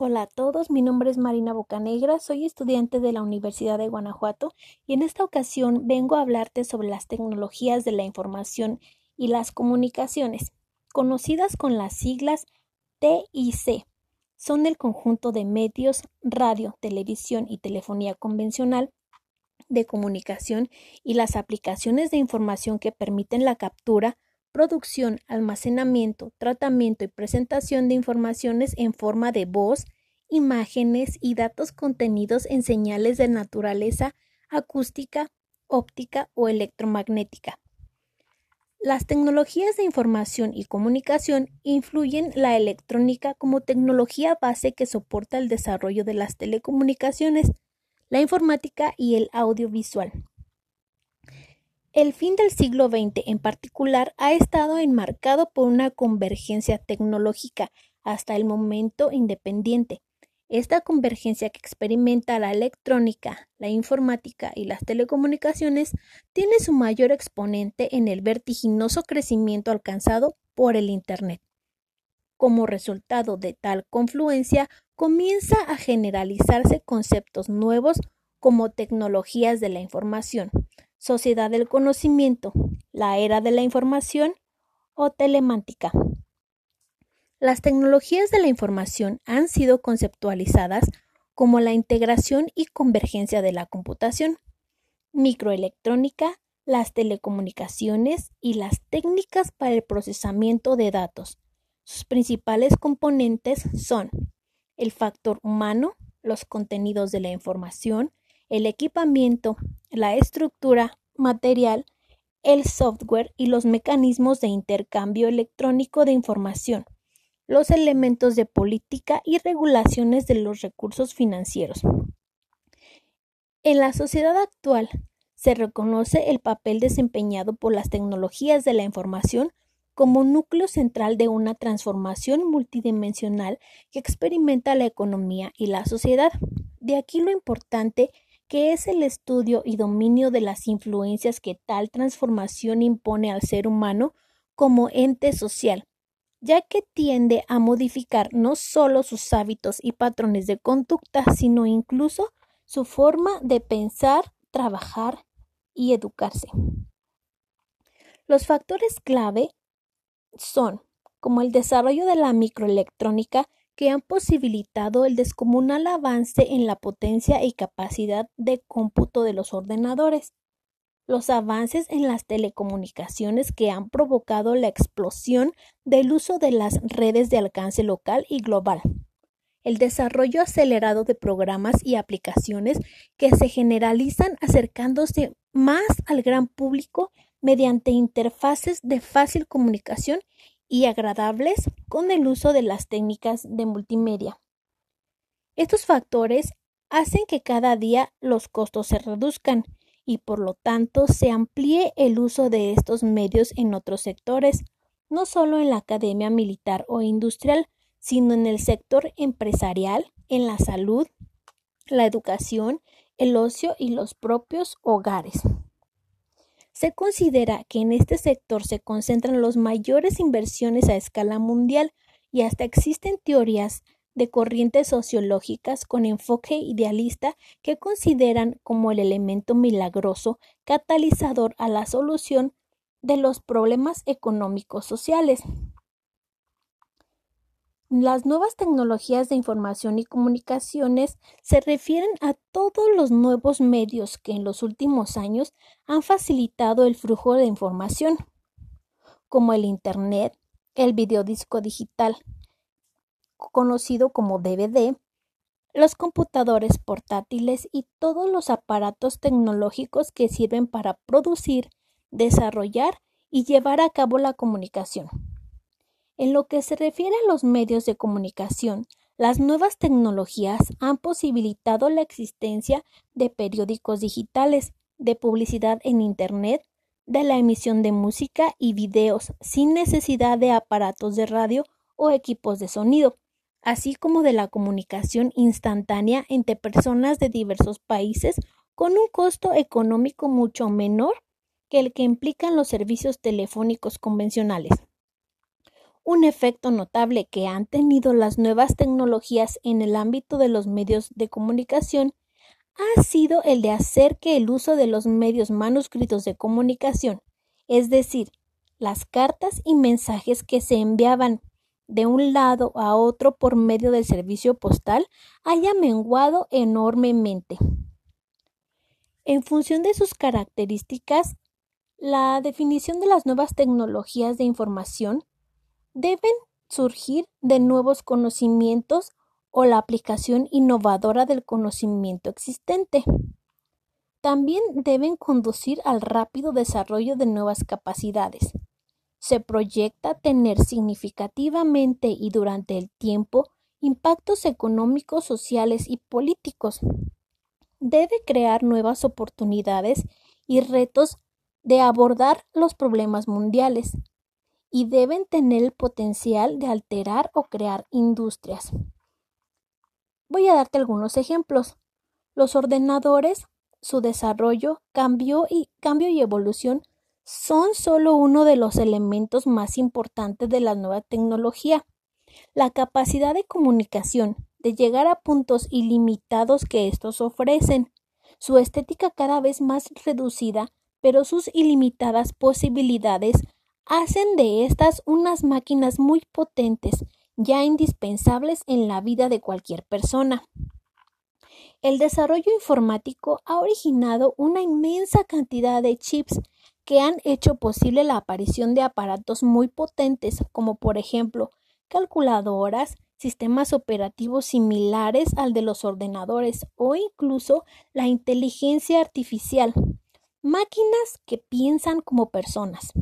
Hola a todos, mi nombre es Marina Bocanegra, soy estudiante de la Universidad de Guanajuato y en esta ocasión vengo a hablarte sobre las tecnologías de la información y las comunicaciones, conocidas con las siglas TIC. Son el conjunto de medios, radio, televisión y telefonía convencional de comunicación y las aplicaciones de información que permiten la captura, producción, almacenamiento, tratamiento y presentación de informaciones en forma de voz, imágenes y datos contenidos en señales de naturaleza acústica, óptica o electromagnética. Las tecnologías de información y comunicación influyen la electrónica como tecnología base que soporta el desarrollo de las telecomunicaciones, la informática y el audiovisual. El fin del siglo XX en particular ha estado enmarcado por una convergencia tecnológica hasta el momento independiente. Esta convergencia que experimenta la electrónica, la informática y las telecomunicaciones tiene su mayor exponente en el vertiginoso crecimiento alcanzado por el Internet. Como resultado de tal confluencia, comienza a generalizarse conceptos nuevos como tecnologías de la información, sociedad del conocimiento, la era de la información o telemántica. Las tecnologías de la información han sido conceptualizadas como la integración y convergencia de la computación, microelectrónica, las telecomunicaciones y las técnicas para el procesamiento de datos. Sus principales componentes son el factor humano, los contenidos de la información, el equipamiento, la estructura material, el software y los mecanismos de intercambio electrónico de información, los elementos de política y regulaciones de los recursos financieros. En la sociedad actual se reconoce el papel desempeñado por las tecnologías de la información como núcleo central de una transformación multidimensional que experimenta la economía y la sociedad. De aquí lo importante que es el estudio y dominio de las influencias que tal transformación impone al ser humano como ente social, ya que tiende a modificar no solo sus hábitos y patrones de conducta, sino incluso su forma de pensar, trabajar y educarse. Los factores clave son como el desarrollo de la microelectrónica que han posibilitado el descomunal avance en la potencia y capacidad de cómputo de los ordenadores, los avances en las telecomunicaciones que han provocado la explosión del uso de las redes de alcance local y global, el desarrollo acelerado de programas y aplicaciones que se generalizan acercándose más al gran público mediante interfaces de fácil comunicación y agradables con el uso de las técnicas de multimedia. Estos factores hacen que cada día los costos se reduzcan y por lo tanto se amplíe el uso de estos medios en otros sectores, no solo en la academia militar o industrial, sino en el sector empresarial, en la salud, la educación, el ocio y los propios hogares. Se considera que en este sector se concentran las mayores inversiones a escala mundial y hasta existen teorías de corrientes sociológicas con enfoque idealista que consideran como el elemento milagroso catalizador a la solución de los problemas económicos sociales. Las nuevas tecnologías de información y comunicaciones se refieren a todos los nuevos medios que en los últimos años han facilitado el flujo de información, como el Internet, el videodisco digital, conocido como DVD, los computadores portátiles y todos los aparatos tecnológicos que sirven para producir, desarrollar y llevar a cabo la comunicación. En lo que se refiere a los medios de comunicación, las nuevas tecnologías han posibilitado la existencia de periódicos digitales, de publicidad en Internet, de la emisión de música y videos sin necesidad de aparatos de radio o equipos de sonido, así como de la comunicación instantánea entre personas de diversos países con un costo económico mucho menor que el que implican los servicios telefónicos convencionales. Un efecto notable que han tenido las nuevas tecnologías en el ámbito de los medios de comunicación ha sido el de hacer que el uso de los medios manuscritos de comunicación, es decir, las cartas y mensajes que se enviaban de un lado a otro por medio del servicio postal, haya menguado enormemente. En función de sus características, la definición de las nuevas tecnologías de información deben surgir de nuevos conocimientos o la aplicación innovadora del conocimiento existente. También deben conducir al rápido desarrollo de nuevas capacidades. Se proyecta tener significativamente y durante el tiempo impactos económicos, sociales y políticos. Debe crear nuevas oportunidades y retos de abordar los problemas mundiales y deben tener el potencial de alterar o crear industrias. Voy a darte algunos ejemplos. Los ordenadores, su desarrollo, cambio y, evolución son solo uno de los elementos más importantes de la nueva tecnología. La capacidad de comunicación, de llegar a puntos ilimitados que estos ofrecen, su estética cada vez más reducida, pero sus ilimitadas posibilidades hacen de estas unas máquinas muy potentes, ya indispensables en la vida de cualquier persona. El desarrollo informático ha originado una inmensa cantidad de chips que han hecho posible la aparición de aparatos muy potentes como por ejemplo calculadoras, sistemas operativos similares al de los ordenadores o incluso la inteligencia artificial, máquinas que piensan como personas.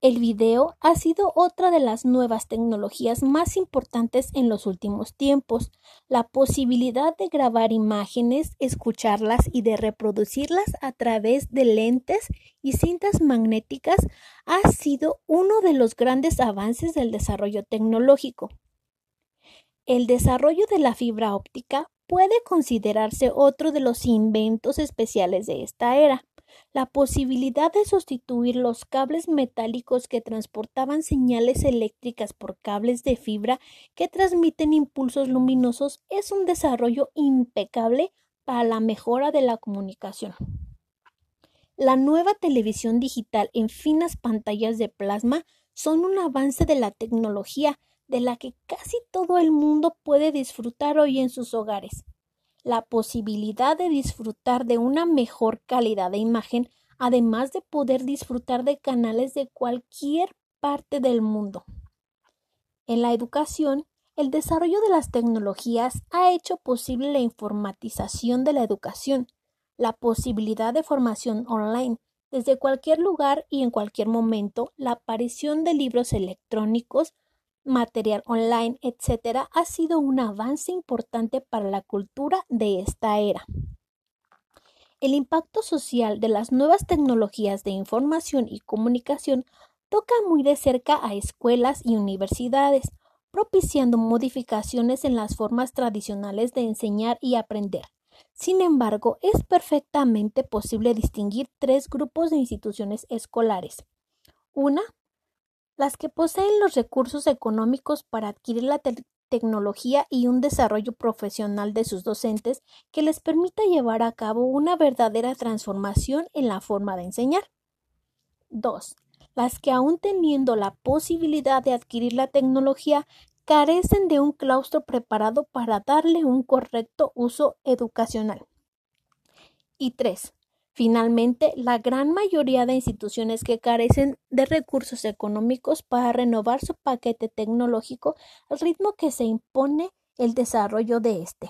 El video ha sido otra de las nuevas tecnologías más importantes en los últimos tiempos. La posibilidad de grabar imágenes, escucharlas y de reproducirlas a través de lentes y cintas magnéticas ha sido uno de los grandes avances del desarrollo tecnológico. El desarrollo de la fibra óptica puede considerarse otro de los inventos especiales de esta era. La posibilidad de sustituir los cables metálicos que transportaban señales eléctricas por cables de fibra que transmiten impulsos luminosos es un desarrollo impecable para la mejora de la comunicación. La nueva televisión digital en finas pantallas de plasma son un avance de la tecnología de la que casi todo el mundo puede disfrutar hoy en sus hogares. La posibilidad de disfrutar de una mejor calidad de imagen, además de poder disfrutar de canales de cualquier parte del mundo. En la educación, el desarrollo de las tecnologías ha hecho posible la informatización de la educación, la posibilidad de formación online desde cualquier lugar y en cualquier momento, la aparición de libros electrónicos, material online, etc., ha sido un avance importante para la cultura de esta era. El impacto social de las nuevas tecnologías de información y comunicación toca muy de cerca a escuelas y universidades, propiciando modificaciones en las formas tradicionales de enseñar y aprender. Sin embargo, es perfectamente posible distinguir tres grupos de instituciones escolares. Una, las que poseen los recursos económicos para adquirir la tecnología y un desarrollo profesional de sus docentes que les permita llevar a cabo una verdadera transformación en la forma de enseñar. 2. Las que aún teniendo la posibilidad de adquirir la tecnología carecen de un claustro preparado para darle un correcto uso educacional. Y 3. Finalmente, la gran mayoría de instituciones que carecen de recursos económicos para renovar su paquete tecnológico al ritmo que se impone el desarrollo de este.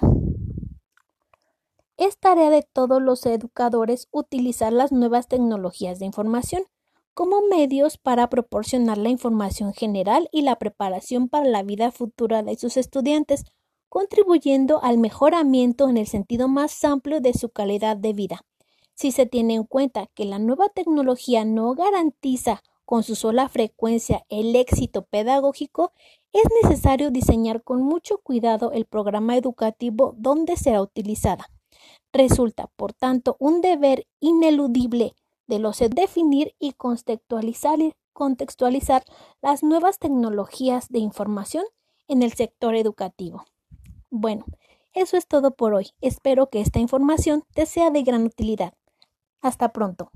Es tarea de todos los educadores utilizar las nuevas tecnologías de información como medios para proporcionar la información general y la preparación para la vida futura de sus estudiantes, contribuyendo al mejoramiento en el sentido más amplio de su calidad de vida si se tiene en cuenta que la nueva tecnología no garantiza con su sola frecuencia el éxito pedagógico, es necesario diseñar con mucho cuidado el programa educativo donde será utilizada. Resulta, por tanto, un deber ineludible de los definir y contextualizar, contextualizar las nuevas tecnologías de información en el sector educativo. Bueno, eso es todo por hoy. Espero que esta información te sea de gran utilidad. Hasta pronto.